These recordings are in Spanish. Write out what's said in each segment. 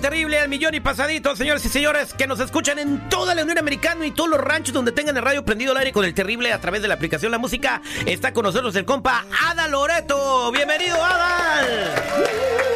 terrible al millón y pasadito, señores y señores, que nos escuchan en toda la Unión Americana y todos los ranchos donde tengan el radio prendido al aire con el terrible a través de la aplicación La Música. Está con nosotros el compa Ada Loreto. Bienvenido, Ada.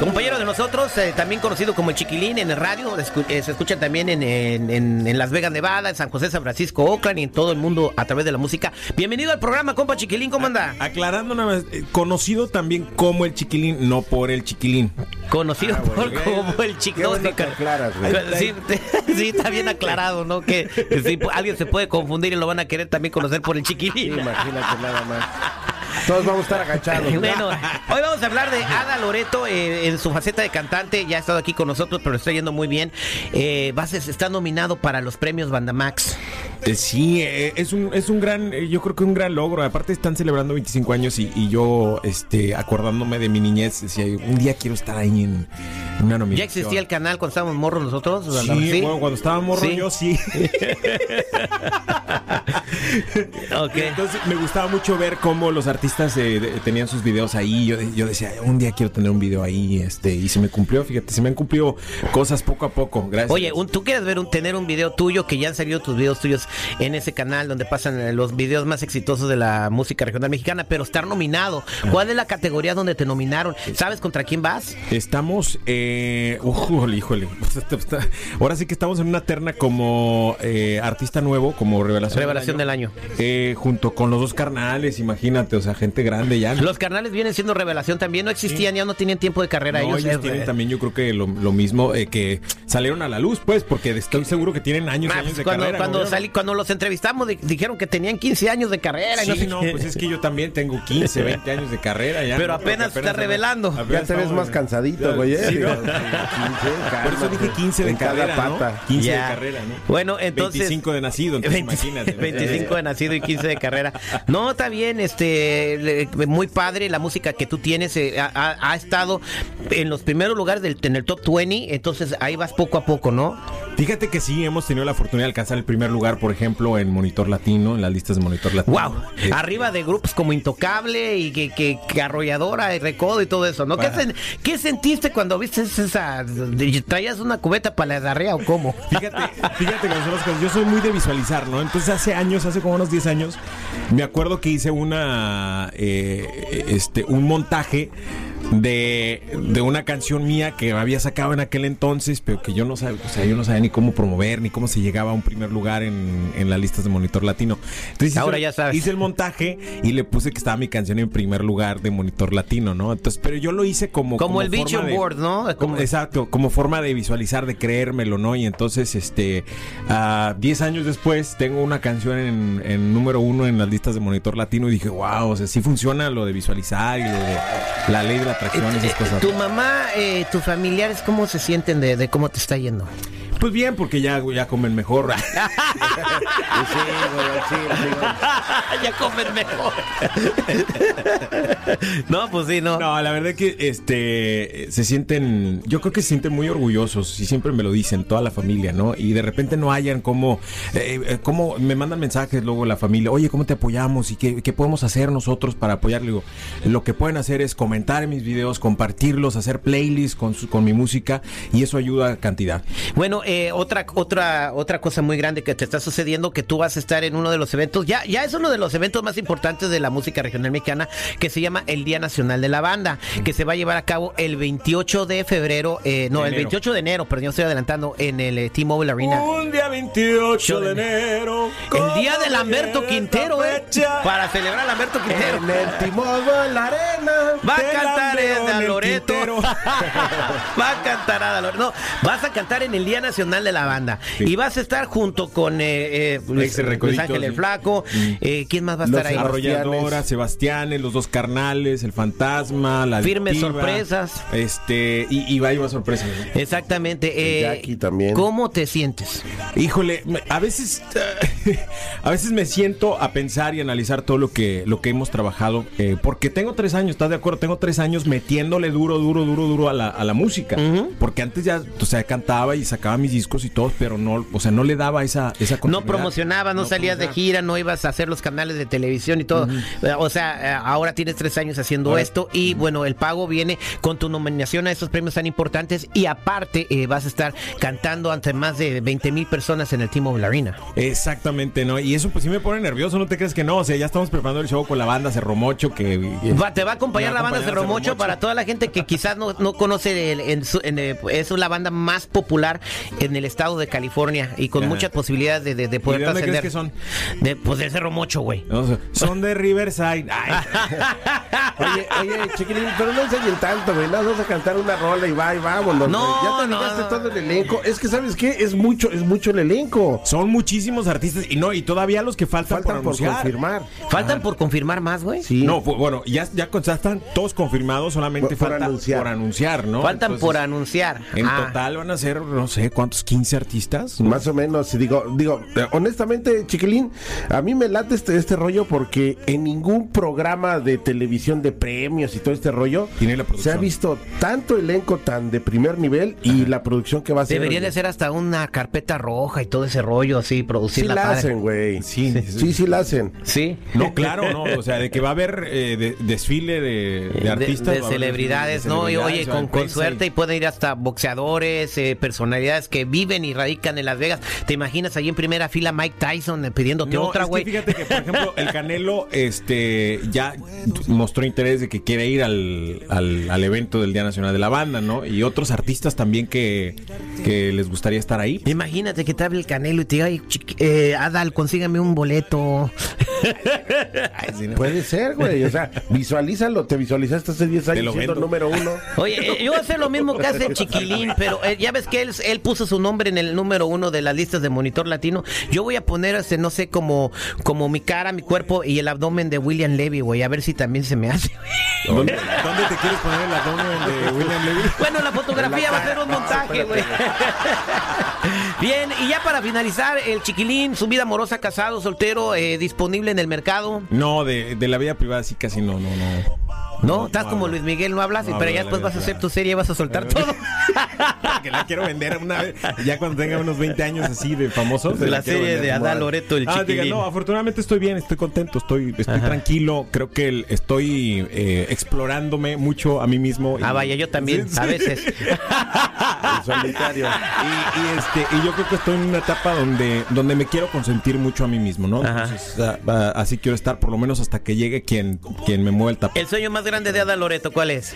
Compañero de nosotros, eh, también conocido como el Chiquilín en el radio, escu- eh, se escucha también en, en- en- en Las Vegas, Nevada, en San José, San Francisco, Oakland y en todo el mundo a través de la música. Bienvenido al programa, compa Chiquilín, ¿cómo anda? Aclarando nada más, eh, conocido también como el chiquilín, no por el chiquilín. Conocido Ah, por bueno. como el Qué Chiquilín. bueno que aclaras, güey. Sí, sí, está bien aclarado, ¿no? Que sí, alguien se puede confundir y lo van a querer también conocer por el Sí, Chiquilín. imagínate nada más. Todos vamos a estar agachados. Hoy vamos a hablar de Ada Loreto eh, en su faceta de cantante. Ya ha estado aquí con nosotros, pero está yendo muy bien. Eh, a- está nominado para los premios Bandamax. Eh, sí, eh, es un, es un gran, eh, yo creo que un gran logro. Aparte están celebrando 25 años y, y yo, este, acordándome de mi niñez, decía, un día quiero estar ahí en una nominación. ¿Ya existía el canal cuando estábamos morros nosotros? Sí, bueno, cuando estaba morro Sí. yo sí. Entonces me gustaba mucho ver cómo los artistas eh, de- tenían sus videos ahí. Yo, yo decía, un día quiero tener un video ahí, este, y se me cumplió, fíjate, se me han cumplido cosas poco a poco, gracias. Oye, un- tú quieres ver un, tener un video tuyo que ya han salido tus videos tuyos en ese canal donde pasan eh, los videos más exitosos de la música regional mexicana, pero estar nominado. ¿Cuál es la categoría donde te nominaron? ¿Sabes contra quién vas? Estamos, eh, híjole, híjole. Ahora sí que estamos en una terna como eh, artista nuevo, como revelación, Revelación del año. Eh, junto con los dos carnales, imagínate, o sea, gente grande ya. Los carnales vienen siendo revelación también, no existían, ya no tenían tiempo de carrera No, ellos. ellos tienen también, yo creo que lo, lo mismo, eh, que salieron a la luz, pues, porque estoy seguro que tienen años, y años de cuando, carrera. cuando, salí, cuando los entrevistamos di- dijeron que tenían 15 años de carrera. y Sí, no sé no, qué. pues es que yo también tengo 15, 20 años de carrera ya. Pero ¿no? Porque apenas está revelando. Ya apenas te ves más cansadito, güey. ¿eh? Sí, ¿no? Digo, 15, Por eso dije 15 de en cada carrera, ¿no? pata. 15 Ya. de carrera, ¿no? Bueno, entonces. 25 de nacido, entonces 20 imagínate. ¿no? 25 de nacido y 15 de carrera. No, está bien, este, muy padre la música que tú tienes. eh, ha estado en los primeros lugares del, en el top 20, entonces ahí vas poco a poco, ¿no? Fíjate que sí, hemos tenido la fortuna de alcanzar el primer lugar, por ejemplo, en Monitor Latino, en las listas de Monitor Latino. ¡Wow! Eh, Arriba de grupos como Intocable y que, que, que Arrolladora y Recodo y todo eso, ¿no? ¿Qué, sen- qué sentiste cuando viste esa. ¿Traías una cubeta para la diarrea o cómo? Fíjate, fíjate que nosotros, yo soy muy de visualizar, ¿no? Entonces hace años, hace como unos 10 años, me acuerdo que hice una, eh, este, un montaje de, de una canción mía que había sacado en aquel entonces, pero que yo no sabía, o sea, yo no sabía ni cómo promover, ni cómo se llegaba a un primer lugar en, en las listas de Monitor Latino. Entonces Ahora hice, ya sabes. hice el montaje y le puse que estaba mi canción en primer lugar de Monitor Latino, ¿no? Entonces, pero yo lo hice como... Como el Vision Board, ¿no? como- exacto, como forma de visualizar, de creérmelo, ¿no? Y entonces, este, ah, 10 años después, tengo una canción en, en número uno en las listas de Monitor Latino y dije, wow, o sea, sí funciona lo de visualizar y lo de la ley de la atracción esas cosas. ¿Tu mamá, eh, tus familiares, cómo se sienten de, de cómo te está yendo? Pues bien, porque ya, ya comen mejor. Sí, güey, sí, sí, güey. ya comen mejor. no, pues sí, no. No, la verdad que este se sienten, yo creo que se sienten muy orgullosos y siempre me lo dicen toda la familia, ¿no? Y de repente no hayan cómo, eh, eh, cómo me mandan mensajes luego la familia, oye, ¿cómo te apoyamos y qué, qué podemos hacer nosotros para apoyarle? Digo, lo que pueden hacer es comentar en mis videos, compartirlos, hacer playlists con su- con mi música y eso ayuda a cantidad. Bueno, eh, otra, otra, otra cosa muy grande que te está sucediendo, que tú vas a estar en uno de los eventos, ya, ya es uno de los eventos más importantes de la música regional mexicana, que se llama el Día Nacional de la Banda, que se va a llevar a cabo el 28 de febrero, eh, no, el enero. 28 de enero, pero yo estoy adelantando, en el eh, T-Mobile Arena. Un día 28 de enero. El día de Lamberto Quintero, eh, para celebrar a Lamberto Quintero. En el T-Mobile, arena. Va a cantar Va a cantar a Loreto. No, vas a cantar en el Día Nacional de la Banda. Sí. Y vas a estar junto con eh, eh, Luis, Luis Ángel el sí. Flaco. Eh, ¿Quién más va a Los estar ahí? Arrolladora, Sebastianes, los dos carnales, el fantasma, la Firmes adictiva, sorpresas. Este, y, y va a llevar sorpresas. ¿no? Exactamente. Eh, Jackie también. ¿Cómo te sientes? Híjole, a veces, a veces me siento a pensar y analizar todo lo que, lo que hemos trabajado, eh, porque tengo tres años, ¿estás de acuerdo? Tengo tres años metiéndole duro, duro, duro, duro a la, a la música, porque antes ya, o sea, cantaba y sacaba mis discos y todos, pero no, o sea, no le daba esa, esa No continuidad. promocionabas, no, salías de promocionaba. gira, no ibas a hacer los canales de televisión y todo. O sea, eh, ahora tienes tres años haciendo Ahora- esto y bueno, el pago viene con tu nominación a estos premios tan importantes y aparte eh, vas a estar cantando ante más de 20 mil personas en el T-Mobile Arena. Exactamente, ¿no? Y eso pues sí me pone nervioso, no te crees que no, o sea, ya estamos preparando el show con la banda Cerro Mocho que... Va- te va a acompañar va la a banda acompañar Cerro Cerro Mocho Mocho. para toda la gente que quizás no, no conoce el- en su- en, eh, es la banda más popular en el estado de California y con Ajá. muchas posibilidades de, de, de ¿Y poder de dónde crees que son? De, pues de Cerro Mocho, güey. No, o sea, son de Riverside. Ay, Oye, oye, chiquilín, pero no enseñen tanto, güey. Nada, vamos a cantar una rola y va y vámonos. No, güey. ya te no, no. todo el elenco. Es que, ¿sabes qué? Es mucho, es mucho el elenco. son muchísimos artistas y no, y todavía los que faltan, Faltan por confirmar. Faltan por confirmar más, güey. Sí. No, bueno, ya, ya están todos confirmados, solamente Por- por falta anunciar. Por anunciar, ¿no? Faltan Entonces, por anunciar. En Ah. total van a ser, no sé, ¿cuántos? ¿15 artistas? Más o menos, digo, digo, eh, honestamente, chiquilín, a mí me late este, este rollo porque en ningún programa de televisión de premios y todo este rollo Tiene la se ha visto tanto elenco tan de primer nivel y la producción que va a ser. Debería de ser hasta una carpeta roja y todo ese rollo así, Sí producirla la padre. hacen, güey. Sí, Sí, sí la hacen. Sí. No, claro, no. O sea, de que va a haber eh, de- desfile de, de artistas. de, celebridades, ¿no? Oye, con, con suerte y- pueden ir hasta boxeadores, eh, personalidades que viven y radican en Las Vegas. ¿Te imaginas ahí en primera fila Mike Tyson eh, pidiéndote No, otra, güey? fíjate que, por ejemplo, el Canelo este, ya mostró interés de que quiere ir al, al, al evento del Día Nacional de la Banda, ¿no? Y otros artistas también que, que les gustaría estar ahí. Imagínate que te hable el Canelo y te diga, "Ay, chiqui- eh, Adal, consígame un boleto. Ay, sí, ¿no? Puede ser, güey. O sea, visualízalo. Te visualizaste hace 10 lo años siendo número uno. Oye, eh, yo voy a hacer lo mismo que hace el Chiquilín, pero eh, ya ves que él, él puso su nombre en el número uno de las listas de Monitor Latino. Yo voy a poner, este, no sé, como, como mi cara, mi cuerpo y el abdomen de William Levy, güey, a ver si también se me hace. ¿Dónde, dónde te quieres poner el abdomen de William Levy? Bueno, la fotografía va a ser un montaje, güey. Bien, y ya para finalizar, el Chiquilín, su vida amorosa, casado, soltero, eh, disponible en el mercado. No, de, de la vida privada sí casi no, no, no. No, estás como Luis Miguel, no hablas, No pero ya después vas a hacer tu serie y vas a soltar todo. que la quiero vender una vez, ya cuando tenga unos 20 años así de famosos. La serie de Adal Loreto, el Ah, diga, Chiquilín. no, afortunadamente estoy bien, estoy contento, estoy, estoy tranquilo. Creo que el- estoy eh, explorándome mucho a mí mismo. y- Ah, vaya, yo también, Sí, a veces. El solitario. Y, y, este, y yo creo que estoy en una etapa donde, donde me quiero consentir mucho a mí mismo, ¿no? Ajá. Entonces, ah, así quiero estar, por lo menos hasta que llegue quien, quien me mueva el tapete. El sueño más grande de Ada Loreto, ¿cuál es?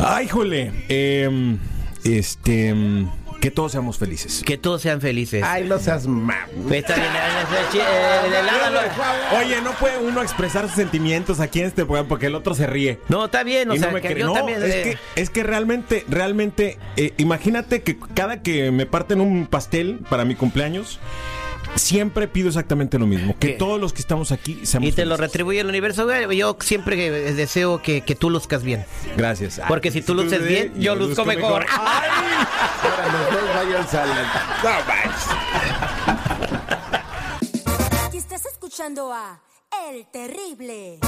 Ay, jole. em, este. em, que todos seamos felices. Que todos sean felices. Ay, no seas. Está bien, eh, eh, eh, Oye, no puede uno expresar sus sentimientos aquí en este programa porque el otro se ríe. No, está bien, o y sea, no me que cree. yo No, también. es, eh, que, es que realmente, realmente, eh, imagínate que cada que me parten un pastel para mi cumpleaños, siempre pido exactamente lo mismo. Que ¿Qué? todos los que estamos aquí seamos Y te lo retribuye el universo, güey. Yo siempre eh, deseo que, que tú luzcas bien. Gracias. Porque si tú luces bien, yo luzco mejor. Ay. Ahora los dos vayan salen. No. Y estás escuchando a El Terrible.